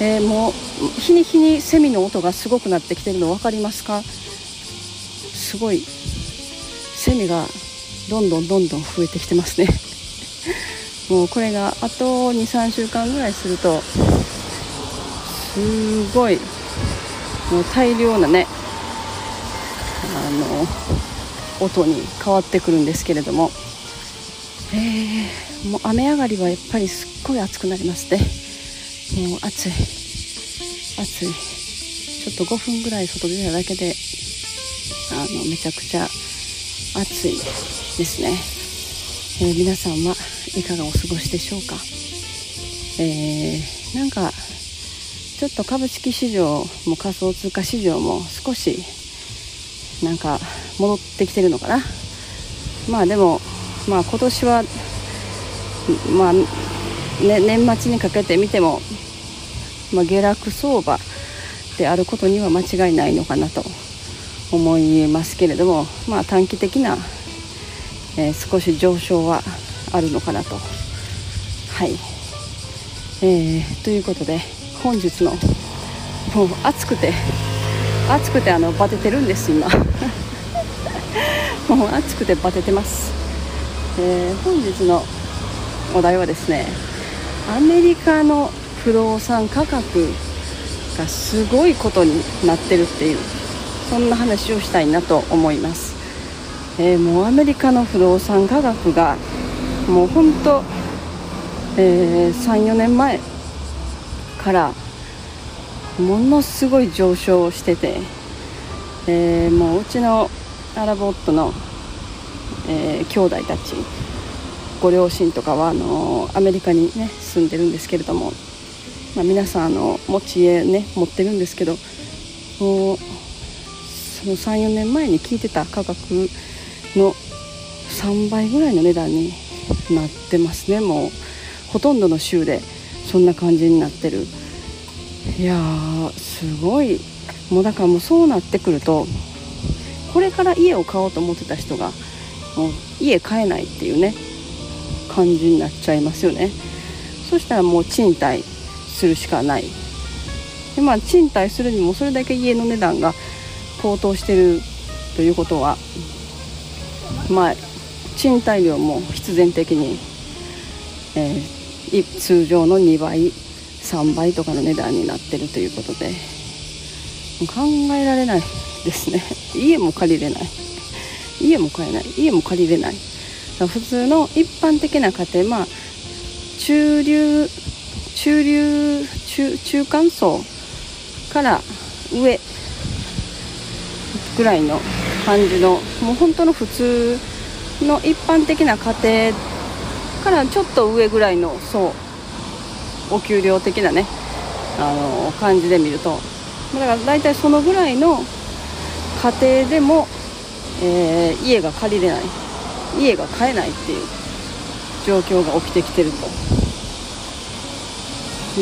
えーもう日に日にセミの音がすごくなってきてるの分かりますか？すごいセミがどんどんどんどん増えてきてますね。もうこれがあと23週間ぐらいするとすごいもう大量なねあの音に変わってくるんですけれども、えーもう雨上がりはやっぱりすっごい暑くなりますね。もう暑い。暑い。ちょっと5分ぐらい外出ただけであのめちゃくちゃ暑いですね、えー皆さんはいかがお過ごしでしょうか？えーなんかちょっと株式市場も仮想通貨市場も少しなんか戻ってきてるのかな？まあでもまあ今年はまあ、ね、年末にかけて見ても、まあ、下落相場であることには間違いないのかなと思いますけれども、まあ、短期的な、えー少し上昇はあるのかなと。はい、えーということで本日のもう暑くて暑くてあのバテてるんです今。もう暑くてバテてます、えー本日のお題はですねアメリカの不動産価格がすごいことになってるっていうそんな話をしたいなと思います、えーもうアメリカの不動産価格がもう本当、えー34年前からものすごい上昇してて、えーもううちのアラブ夫の、えー兄弟たちご両親とかはあのアメリカにね住んでるんですけれども、まあ、皆さんあの持ち家ね持ってるんですけどもうその34年前に聞いてた価格の3倍ぐらいの値段になってますね。もうほとんどの州でそんな感じになってる。いやーすごい。もうだからもうそうなってくるとこれから家を買おうと思ってた人がもう家買えないっていうね感じになっちゃいますよね。そしたらもう賃貸するしかない。でまあ賃貸するにもそれだけ家の値段が高騰してるということはまあ賃貸料も必然的に、えー通常の2倍3倍とかの値段になってるということで考えられないですね。家も借りれない。家も買えない。家も借りれない。普通の一般的な家庭まあ中流中流中中間層から上ぐらいの感じのもう本当の普通の一般的な家庭からちょっと上ぐらいのそうお給料的なねあの感じで見ると。だから大体そのぐらいの家庭でも、えー家が借りれない。家が買えないっていう状況が起きてきてると。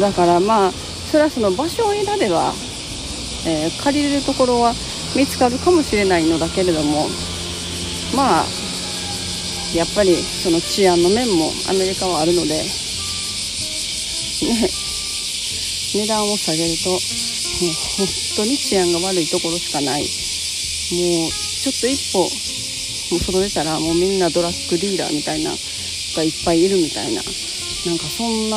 だからまあそれはその場所を選べば、えー借りれるところは見つかるかもしれないのだけれどもまあやっぱりその治安の面もアメリカはあるのでね値段を下げるともう本当に治安が悪いところしかない。もうちょっと一歩もう外出たらもうみんなドラッグディーラーみたいながいっぱいいるみたいな。なんかそんな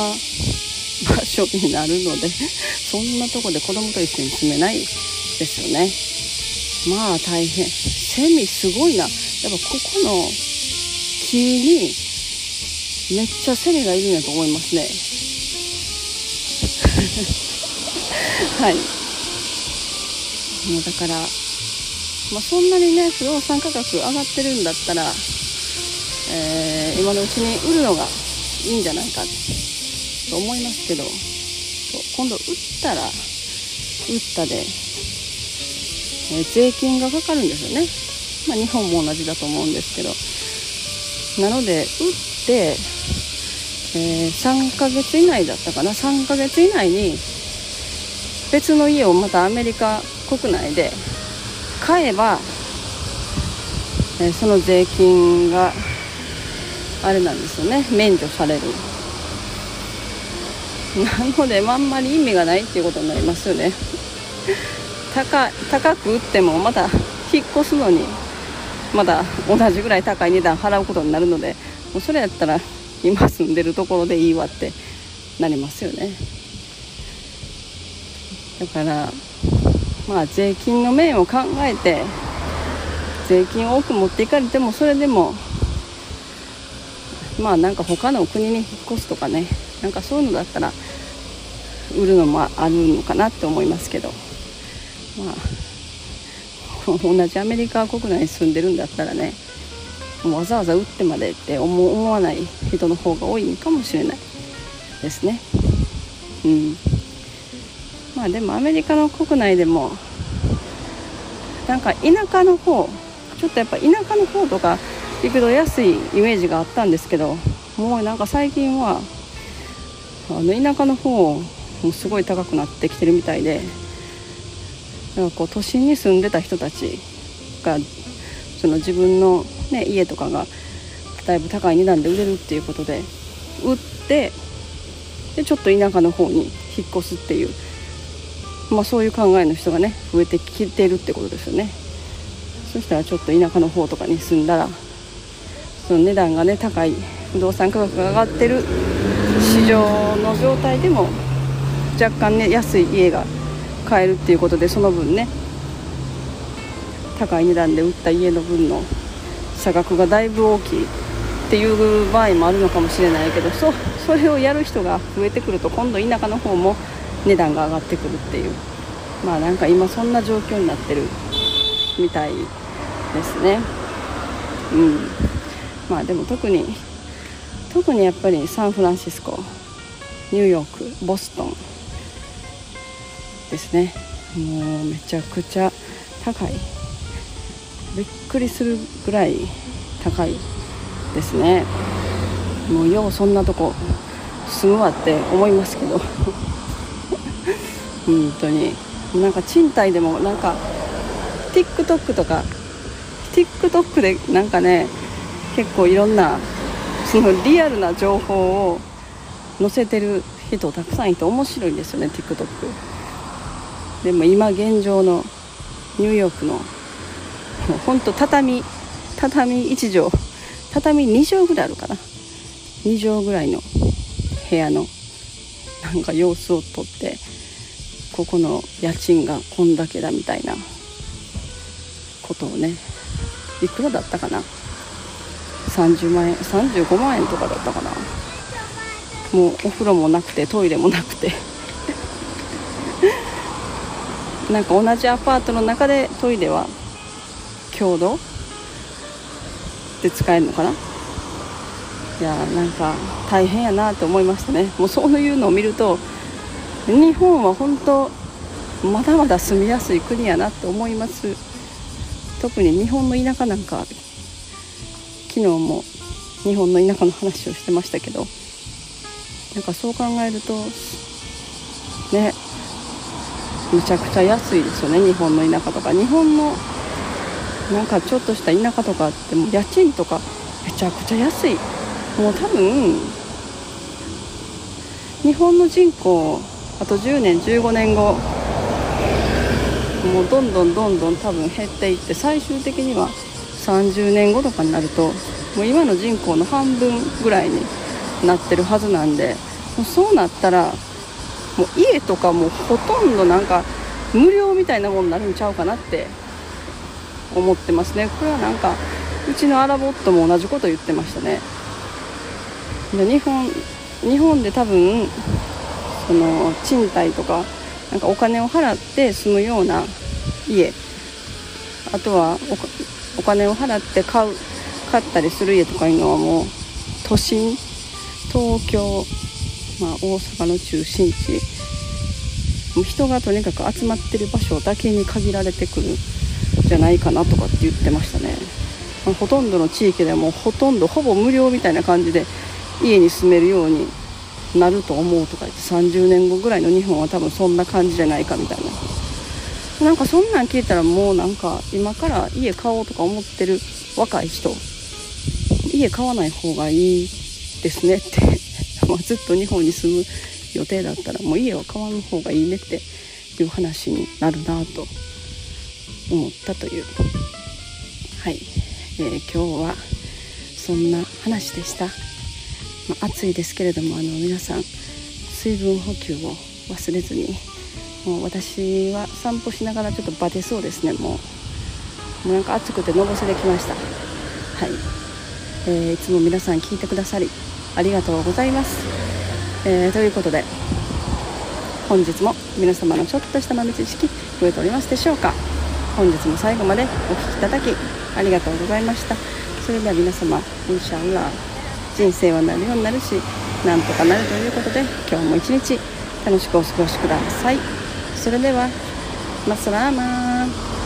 所になるのでそんなとこで子供と一緒に住めないですよね。まあ大変。セミすごいな。やっぱここの木にめっちゃセミがいるんやと思いますね。はい。もうだからまあ、そんなにね不動産価格上がってるんだったら、えー今のうちに売るのがいいんじゃないか。と思いますけど今度売ったら売ったで、え税金がかかるんですよね、まあ、日本も同じだと思うんですけど。なので売って、えー、3ヶ月以内だったかな。3ヶ月以内に別の家をまたアメリカ国内で買えば、えー、その税金があれなんですよね。免除される。なのであんまり意味がないっていうことになりますよね。高高く売ってもまた引っ越すのにまだ同じぐらい高い値段払うことになるのでもうそれやったら今住んでるところでいいわってなりますよね。だからまあ税金の面を考えて税金を多く持っていかれてもそれでもまあなんか他の国に引っ越すとかね。なんかそういうのだったら売るのもあるのかなって思いますけど。まあ 同じアメリカ国内に住んでるんだったらねわざわざ打ってまでって思わない人の方が多いかもしれないですね。うん。まあでもアメリカの国内でもなんか田舎の方ちょっとやっぱ田舎の方とか行くと安いイメージがあったんですけどもうなんか最近はあの田舎の方もすごい高くなってきてるみたいでなんかこう都心に住んでた人たちがその自分の、ね、家とかがだいぶ高い値段で売れるっていうことで売ってでちょっと田舎の方に引っ越すっていう、まあ、そういう考えの人がね増えてきてるってことですよね。そしたらちょっと田舎の方とかに住んだらその値段がね高い不動産価格が上がってる市場の状態でも若干ね安い家が買えるっていうことでその分ね高い値段で売った家の分の差額がだいぶ大きいっていう場合もあるのかもしれないけどそそれをやる人が増えてくると今度田舎の方も値段が上がってくるっていう。まあなんか今そんな状況になってるみたいですね。うん。まあでも特に特にやっぱりサンフランシスコニューヨークボストンですね。もうめちゃくちゃ高い。びっくりするぐらい高いですね。もうようそんなとこ住むわって思いますけど。本当に。なんか賃貸でもなんか TikTok とか TikTok でなんかね結構いろんなそのリアルな情報を載せてる人たくさんいて面白いんですよね TikTok でも今現状のニューヨークの本当畳畳1畳畳2畳ぐらいあるかな。2畳ぐらいの部屋のなんか様子をとってここの家賃がこんだけだみたいなことをねいくらだったかな。30万円35万円とかだったかな。もうお風呂もなくてトイレもなくて。なんか同じアパートの中でトイレは共同？で使えるのかな？いやなんか大変やなって思いましたね。もうそういうのを見ると日本は本当まだまだ住みやすい国やなって思います。特に日本の田舎なんか昨日も日本の田舎の話をしてましたけどなんかそう考えるとねむちゃくちゃ安いですよね日本の田舎とか。日本のなんかちょっとした田舎とかっても家賃とかめちゃくちゃ安い。もう多分日本の人口あと10年15年後もうどんどんどんどん多分減っていって最終的には30年後とかになるともう今の人口の半分ぐらいになってるはずなんでもうそうなったらもう家とかもほとんどなんか無料みたいなもんになるんちゃうかなって思ってますね。これはなんかうちのアラボットも同じこと言ってましたね。で日本日本で多分その賃貸とかなんかお金を払って住むような家。あとはお金を払って買う買ったりする家とかいうのはもう都心東京、まあ、大阪の中心地。も人がとにかく集まってる場所だけに限られてくるんじゃないかなとかって言ってましたね、まあ、ほとんどの地域でもほとんどほぼ無料みたいな感じで家に住めるようになると思うとか言って30年後ぐらいの日本は多分そんな感じじゃないかみたいな。なんかそんなん聞いたらもうなんか今から家買おうとか思ってる若い人。家買わない方がいいですねって。まずっと日本に住む予定だったらもう家は買わん方がいいねって。いう話になるなと思ったという。はい、えー、今日はそんな話でした、まあ、暑いですけれどもあの皆さん水分補給を忘れずにもう私は散歩しながらちょっとバテそうですねもう。もうなんか暑くてのぼせてきました。はい、えー、いつも皆さん聞いてくださりありがとうございます、えー、ということで本日も皆様のちょっとした豆知識増えておりますでしょうか。本日も最後までお聴きいただきありがとうございました。それでは皆様インシャンラ人生はなるようになるしなんとかなるということで今日も一日楽しくお過ごしください。それではマスラーマー